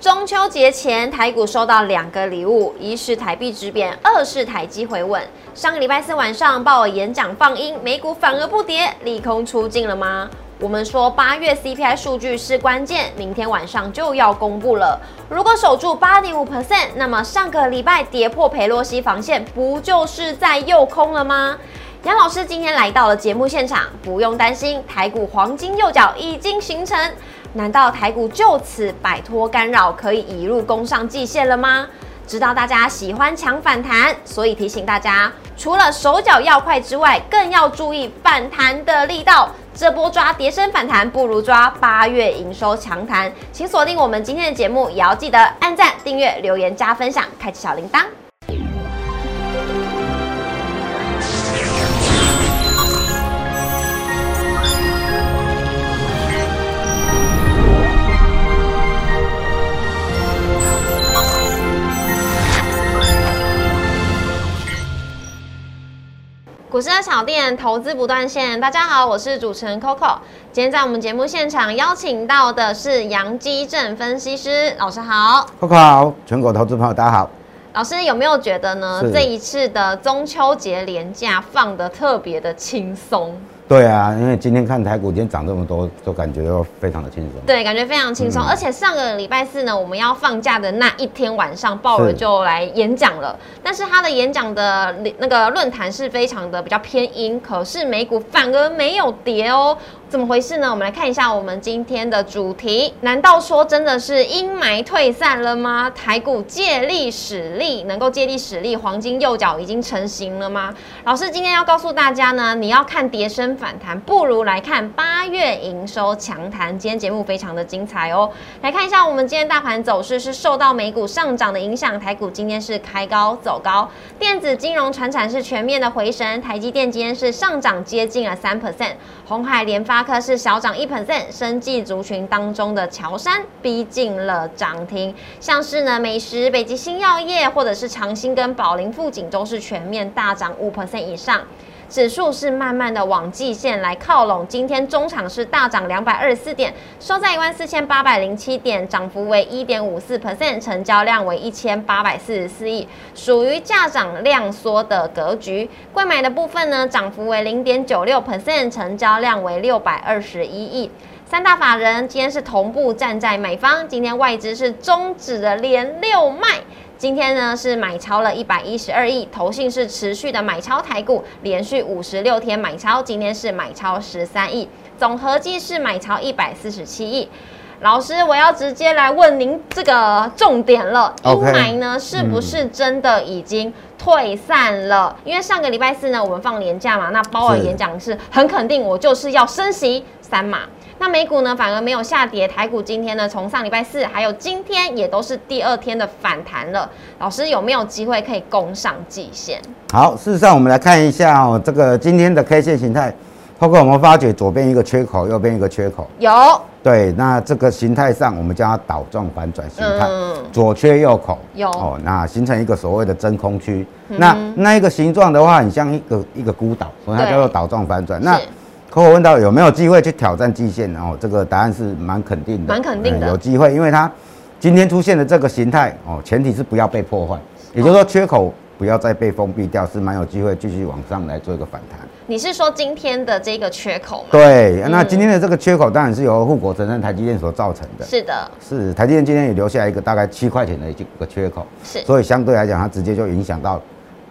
中秋节前，台股收到两个礼物，一是台币直贬，二是台积回稳。上个礼拜四晚上，鲍尔演讲放音，美股反而不跌，利空出尽了吗？我们说八月 CPI 数据是关键，明天晚上就要公布了。如果守住八点五 percent，那么上个礼拜跌破裴洛西防线，不就是在诱空了吗？杨老师今天来到了节目现场，不用担心，台股黄金右脚已经形成。难道台股就此摆脱干扰，可以一路攻上季线了吗？知道大家喜欢抢反弹，所以提醒大家，除了手脚要快之外，更要注意反弹的力道。这波抓跌升反弹，不如抓八月营收强弹。请锁定我们今天的节目，也要记得按赞、订阅、留言、加分享，开启小铃铛。股市的小店，投资不断线。大家好，我是主持人 Coco。今天在我们节目现场邀请到的是杨基正分析师老师，好，Coco 好，全国投资朋友大家好。老师有没有觉得呢？这一次的中秋节连假放的特别的轻松？对啊，因为今天看台股今天涨这么多，都感觉到非常的轻松。对，感觉非常轻松。而且上个礼拜四呢，我们要放假的那一天晚上，鲍尔就来演讲了。但是他的演讲的那个论坛是非常的比较偏阴，可是美股反而没有跌哦。怎么回事呢？我们来看一下我们今天的主题。难道说真的是阴霾退散了吗？台股借力使力，能够借力使力，黄金右脚已经成型了吗？老师今天要告诉大家呢，你要看跌升反弹，不如来看八月营收强弹。今天节目非常的精彩哦。来看一下我们今天大盘走势是受到美股上涨的影响，台股今天是开高走高，电子金融、船产是全面的回升，台积电今天是上涨接近了三 percent，红海联发。科是小涨一 percent，生技族群当中的乔山逼近了涨停，像是呢美食、北极星药业或者是长兴跟宝林富锦都是全面大涨五 percent 以上，指数是慢慢的往季线来靠拢。今天中场是大涨两百二十四点，收在一万四千八百零七点，涨幅为一点五四 percent，成交量为一千八百四十四亿，属于价涨量缩的格局。贵买的部分呢，涨幅为零点九六 percent，成交量为六百二十一亿。三大法人今天是同步站在买方，今天外资是终止了连六卖，今天呢是买超了一百一十二亿，投信是持续的买超台股，连续五十六天买超，今天是买超十三亿，总合计是买超一百四十七亿。老师，我要直接来问您这个重点了，阴霾呢是不是真的已经退散了？因为上个礼拜四呢，我们放年假嘛，那鲍尔演讲是很肯定，我就是要升息三码。那美股呢，反而没有下跌。台股今天呢，从上礼拜四还有今天也都是第二天的反弹了。老师有没有机会可以攻上季线？好，事实上我们来看一下哦，这个今天的 K 线形态，包括我们发觉左边一个缺口，右边一个缺口。有。对，那这个形态上我们叫它倒状反转形态，左缺右口。有。哦，那形成一个所谓的真空区。那那一个形状的话，很像一个一个孤岛，所以它叫做倒状反转。那可我问到有没有机会去挑战季线？然后这个答案是蛮肯定的，蛮肯定的，有机会，因为它今天出现的这个形态哦，前提是不要被破坏，也就是说缺口不要再被封闭掉，是蛮有机会继续往上来做一个反弹。你是说今天的这个缺口吗？对，那今天的这个缺口当然是由护国神山台积电所造成的。是的，是台积电今天也留下一个大概七块钱的一个缺口，是，所以相对来讲，它直接就影响到。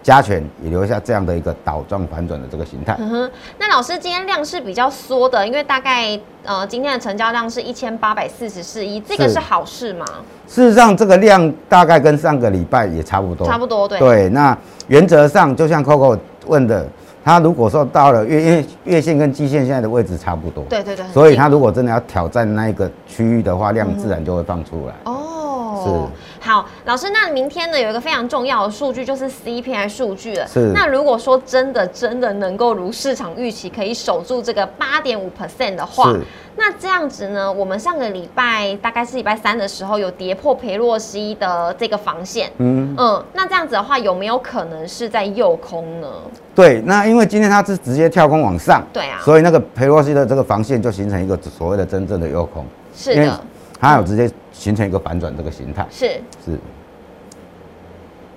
加权也留下这样的一个倒状反转的这个形态。嗯哼，那老师今天量是比较缩的，因为大概呃今天的成交量是一千八百四十四亿，这个是好事吗？事实上，这个量大概跟上个礼拜也差不多。差不多，对。对，那原则上就像 Coco 问的，他如果说到了月月月线跟季线现在的位置差不多，对对对，所以他如果真的要挑战那一个区域的话，量自然就会放出来。哦，是。好，老师，那明天呢有一个非常重要的数据，就是 CPI 数据了。是。那如果说真的真的能够如市场预期，可以守住这个八点五 percent 的话，那这样子呢，我们上个礼拜大概是礼拜三的时候有跌破裴洛西的这个防线。嗯嗯。那这样子的话，有没有可能是在诱空呢？对，那因为今天它是直接跳空往上。对啊。所以那个裴洛西的这个防线就形成一个所谓的真正的诱空。是的。它有直接形成一个反转这个形态，是是，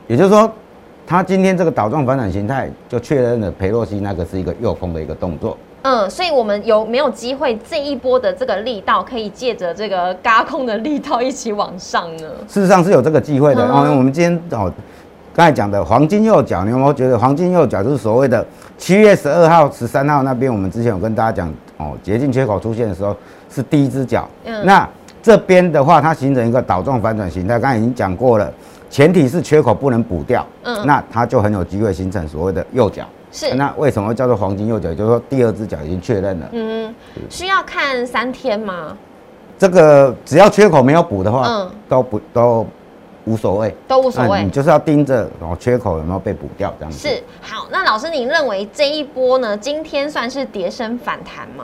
也就是说，它今天这个倒状反转形态就确认了裴洛西那个是一个诱空的一个动作。嗯，所以我们有没有机会这一波的这个力道，可以借着这个嘎空的力道一起往上呢？事实上是有这个机会的。然后我们今天哦，刚才讲的黄金右脚，你有没有觉得黄金右脚就是所谓的七月十二号、十三号那边？我们之前有跟大家讲哦，捷径缺口出现的时候是第一只脚。嗯，那这边的话，它形成一个倒状反转形态，刚才已经讲过了，前提是缺口不能补掉。嗯，那它就很有机会形成所谓的右脚。是，那为什么叫做黄金右脚？就是说第二只脚已经确认了。嗯，需要看三天吗？这个只要缺口没有补的话，嗯，都不都无所谓，都无所谓。你就是要盯着哦，缺口有没有被补掉这样子。是，好，那老师您认为这一波呢，今天算是跌升反弹吗？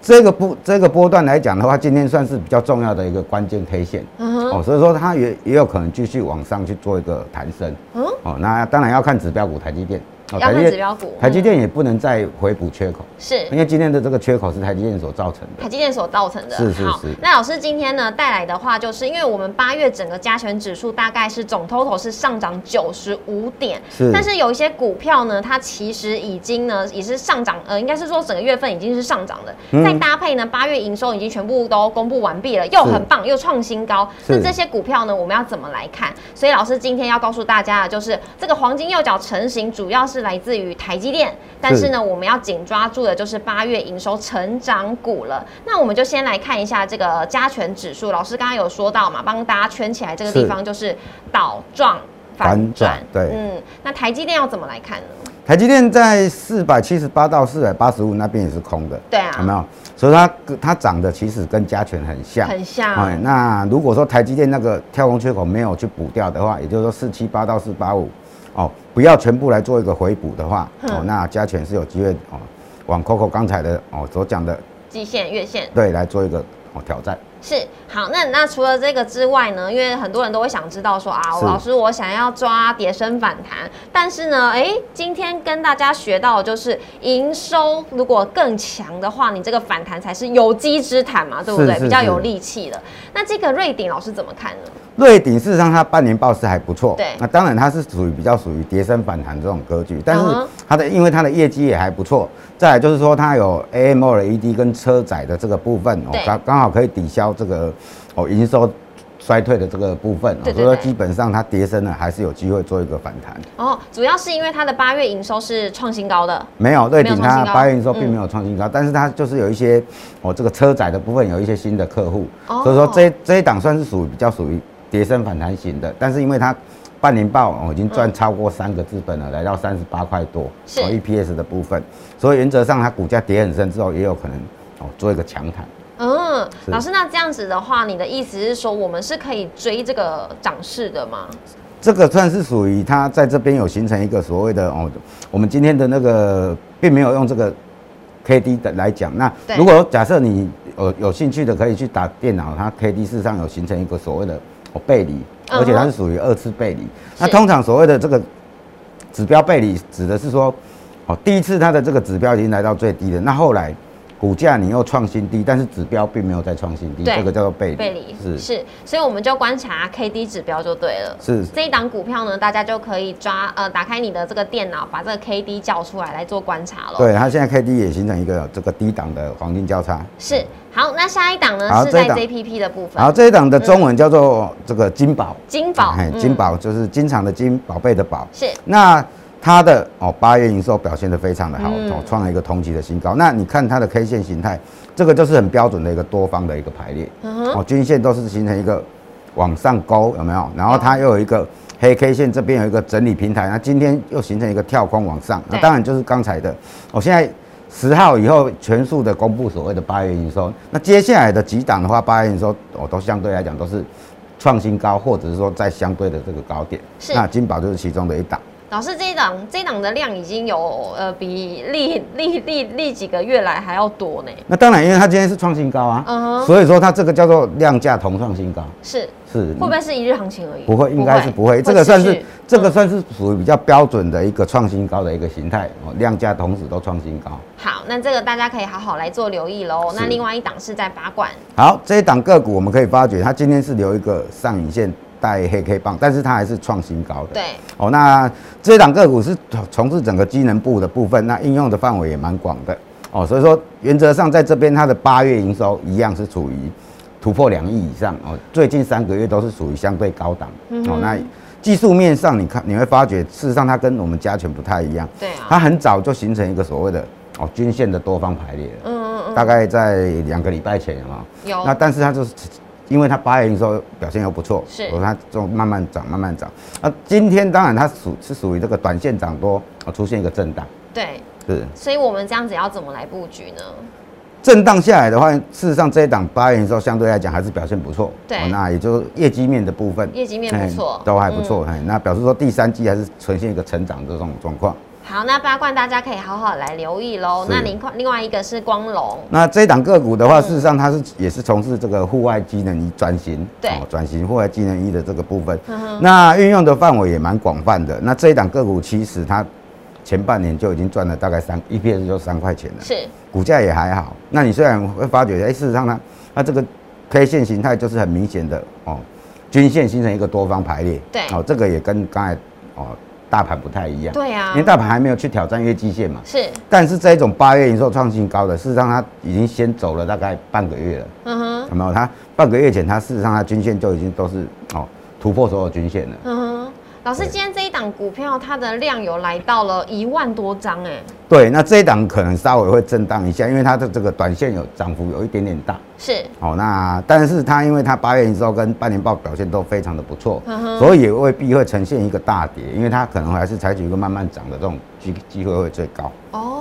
这个波这个波段来讲的话，今天算是比较重要的一个关键 K 线。嗯哦，所以说它也也有可能继续往上去做一个弹升。嗯，哦，那当然要看指标股台积电。要看指标股，台积电也不能再回补缺口，是因为今天的这个缺口是台积电所造成的。台积电所造成的，是是是。那老师今天呢带来的话，就是因为我们八月整个加权指数大概是总 total 是上涨九十五点，是。但是有一些股票呢，它其实已经呢也是上涨，呃，应该是说整个月份已经是上涨的。再搭配呢，八月营收已经全部都公布完毕了，又很棒，又创新高。那这些股票呢，我们要怎么来看？所以老师今天要告诉大家的就是，这个黄金右脚成型，主要是来自于台。积电，但是呢，我们要紧抓住的就是八月营收成长股了。那我们就先来看一下这个加权指数。老师刚刚有说到嘛，帮大家圈起来这个地方就是倒状反转。对，嗯，那台积电要怎么来看呢？台积电在四百七十八到四百八十五那边也是空的，对啊，有没有？所以它它涨的其实跟加权很像，很像。哎，那如果说台积电那个跳空缺口没有去补掉的话，也就是说四七八到四八五。哦，不要全部来做一个回补的话，哦，那加权是有机会哦，往 Coco 刚才的哦所讲的季线、月线对来做一个哦挑战。是好，那那除了这个之外呢？因为很多人都会想知道说啊，老师我想要抓跌升反弹，但是呢，哎，今天跟大家学到就是营收如果更强的话，你这个反弹才是有机之谈嘛，对不对？比较有力气的。那这个瑞鼎老师怎么看呢？瑞鼎事实上它半年报是还不错，对，那当然它是属于比较属于跌升反弹这种格局，但是它的因为它的业绩也还不错，再来就是说它有 AMOLED 跟车载的这个部分哦，刚刚好可以抵消这个哦营收衰退的这个部分，所以说基本上它跌升了还是有机会做一个反弹。哦，主要是因为它的八月营收是创新高的，没有瑞鼎它八月营收并没有创新高，但是它就是有一些哦这个车载的部分有一些新的客户，所以说这这一档算是属于比较属于。跌升反弹型的，但是因为它半年报哦已经赚超过三个资本了，来到三十八块多，哦 EPS 的部分，所以原则上它股价跌很深之后，也有可能哦做一个强弹。嗯，老师，那这样子的话，你的意思是说我们是可以追这个涨势的吗？这个算是属于它在这边有形成一个所谓的哦，我们今天的那个并没有用这个 K D 的来讲。那如果假设你有有兴趣的，可以去打电脑，它 K D 事实上有形成一个所谓的。哦，背离，而且它是属于二次背离。那通常所谓的这个指标背离，指的是说，哦，第一次它的这个指标已经来到最低了，那后来。股价你又创新低，但是指标并没有再创新低，这个叫做背离。背离是是，所以我们就观察 K D 指标就对了。是这一档股票呢，大家就可以抓呃，打开你的这个电脑，把这个 K D 叫出来来做观察了。对，它现在 K D 也形成一个这个低档的黄金交叉。是好，那下一档呢是在 J P P 的部分。好，这一档的中文叫做这个金宝。金宝，金宝就是经常的金，宝贝的宝。是那。它的哦八月营收表现的非常的好，哦创了一个同期的新高。那你看它的 K 线形态，这个就是很标准的一个多方的一个排列，哦均线都是形成一个往上勾，有没有？然后它又有一个黑 K 线，这边有一个整理平台，那今天又形成一个跳空往上，那当然就是刚才的。我现在十号以后全数的公布所谓的八月营收，那接下来的几档的话，八月营收我都相对来讲都是创新高，或者是说在相对的这个高点。是，那金宝就是其中的一档。老师，这一档这一档的量已经有呃比历历历历几个月来还要多呢。那当然，因为它今天是创新高啊，嗯所以说它这个叫做量价同创新高。是是，会不会是一日行情而已？不会，应该是不会。这个算是这个算是属于比较标准的一个创新高的一个形态哦，量价同时都创新高。好，那这个大家可以好好来做留意喽。那另外一档是在八冠。好，这一档个股我们可以发觉，它今天是留一个上影线。带黑 K 棒，但是它还是创新高的。对，哦，那这一档个股是从事整个机能部的部分，那应用的范围也蛮广的。哦，所以说原则上在这边它的八月营收一样是处于突破两亿以上。哦，最近三个月都是属于相对高档。哦，那技术面上你看你会发觉，事实上它跟我们加权不太一样。对啊。它很早就形成一个所谓的哦均线的多方排列。嗯嗯嗯。大概在两个礼拜前有吗？有。那但是它就是。因为它八月营收表现又不错，是，它就慢慢涨，慢慢涨。啊，今天当然它属是属于这个短线涨多，啊，出现一个震荡。对，是。所以我们这样子要怎么来布局呢？震荡下来的话，事实上这一档八月营收相对来讲还是表现不错。对，那也就是业绩面的部分，业绩面不错，都还不错。哎，那表示说第三季还是呈现一个成长的这种状况。好，那八冠大家可以好好来留意喽。那另另外一个是光龙，那这一档个股的话，事实上它是也是从事这个户外机能仪转型，对，转型户外机能仪的这个部分。那运用的范围也蛮广泛的。那这一档个股其实它前半年就已经赚了大概三 EPS 就三块钱了，是，股价也还好。那你虽然会发觉，哎，事实上呢它这个 K 线形态就是很明显的哦，均线形成一个多方排列，对，哦，这个也跟刚才哦。大盘不太一样，对啊，因为大盘还没有去挑战月季线嘛。是，但是这一种八月营收创新高的，事实上它已经先走了大概半个月了。嗯哼，有没有？它半个月前，它事实上它均线就已经都是哦突破所有均线了。嗯哼。老师，今天这一档股票它的量有来到了一万多张，哎，对，那这一档可能稍微会震荡一下，因为它的这个短线有涨幅有一点点大，是，好，那但是它因为它八月营收跟半年报表现都非常的不错，所以也未必会呈现一个大跌，因为它可能还是采取一个慢慢涨的这种机机会会最高。哦。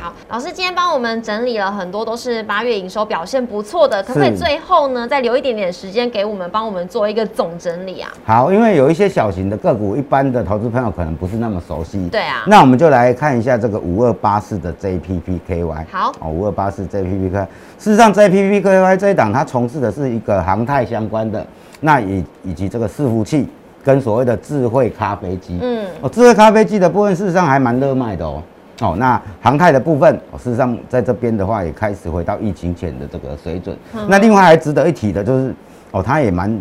好，老师今天帮我们整理了很多都是八月营收表现不错的，可不可以最后呢再留一点点时间给我们，帮我们做一个总整理啊？好，因为有一些小型的个股，一般的投资朋友可能不是那么熟悉。对啊，那我们就来看一下这个五二八四的 JPPKY。好，哦，五二八四 JPPKY，事实上 JPPKY 这一档它从事的是一个航太相关的，那以以及这个伺服器跟所谓的智慧咖啡机。嗯，哦，智慧咖啡机的部分事实上还蛮热卖的哦。哦，那航太的部分，事实上在这边的话也开始回到疫情前的这个水准。那另外还值得一提的就是，哦，他也蛮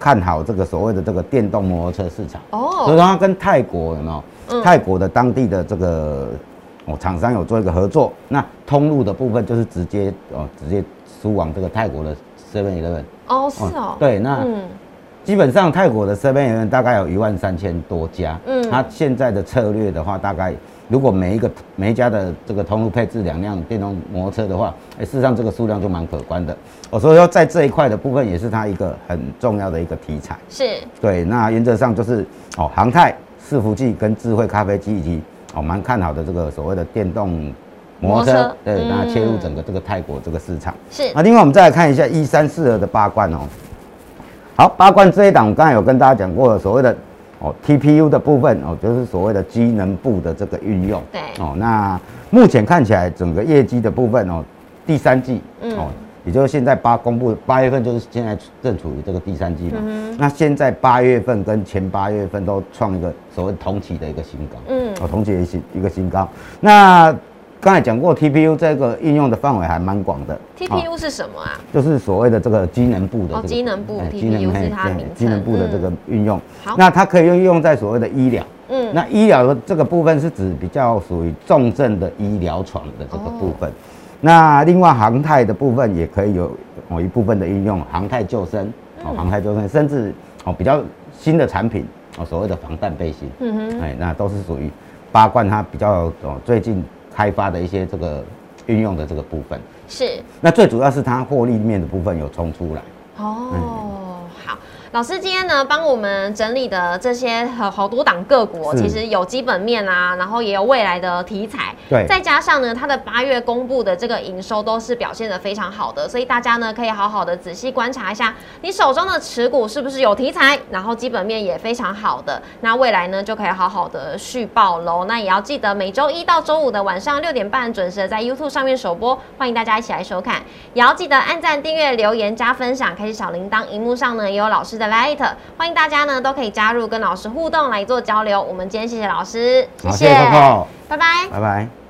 看好这个所谓的这个电动摩托车市场。哦，所以他跟泰国有没有？泰国的当地的这个哦厂商有做一个合作。那通路的部分就是直接哦直接输往这个泰国的 Seven Eleven。哦，是哦。对，那基本上泰国的 Seven Eleven 大概有一万三千多家。嗯，他现在的策略的话，大概。如果每一个每一家的这个通路配置两辆电动摩托车的话，哎，事实上这个数量就蛮可观的。哦，所以说在这一块的部分也是它一个很重要的一个题材。是。对，那原则上就是哦，航太、伺服器跟智慧咖啡机以及哦蛮看好的这个所谓的电动摩托车，对，那切入整个这个泰国这个市场。是。那另外我们再来看一下一三四二的八冠哦。好，八冠这一档我刚才有跟大家讲过所谓的。哦，TPU 的部分哦，就是所谓的机能部的这个运用。对。哦，那目前看起来整个业绩的部分哦，第三季哦，也就是现在八公布八月份，就是现在正处于这个第三季嘛。嗯。那现在八月份跟前八月份都创一个所谓同期的一个新高。嗯。哦，同期的新一个新高。那。刚才讲过，TPU 这个应用的范围还蛮广的。TPU 是什么啊？就是所谓的这个机能部的。哦，机能部，TPU 是它名机能部的这个运用。好，那它可以用用在所谓的医疗。嗯。那医疗的这个部分是指比较属于重症的医疗床的这个部分。那另外航太的部分也可以有某一部分的应用，航太救生哦，航太救生，甚至哦比较新的产品哦，所谓的防弹背心。嗯哼。哎，那都是属于八冠它比较哦最近。开发的一些这个运用的这个部分。是，那最主要是它获利面的部分有冲出来。哦。好，老师今天呢帮我们整理的这些好好多档个股，其实有基本面啊，然后也有未来的题材，对，再加上呢它的八月公布的这个营收都是表现的非常好的，所以大家呢可以好好的仔细观察一下你手中的持股是不是有题材，然后基本面也非常好的，那未来呢就可以好好的续报喽。那也要记得每周一到周五的晚上六点半准时在 YouTube 上面首播，欢迎大家一起来收看，也要记得按赞、订阅、留言、加分享，开启小铃铛，荧幕上呢也有老师的。Light，欢迎大家呢都可以加入跟老师互动来做交流。我们今天谢谢老师，谢谢，拜拜，拜拜。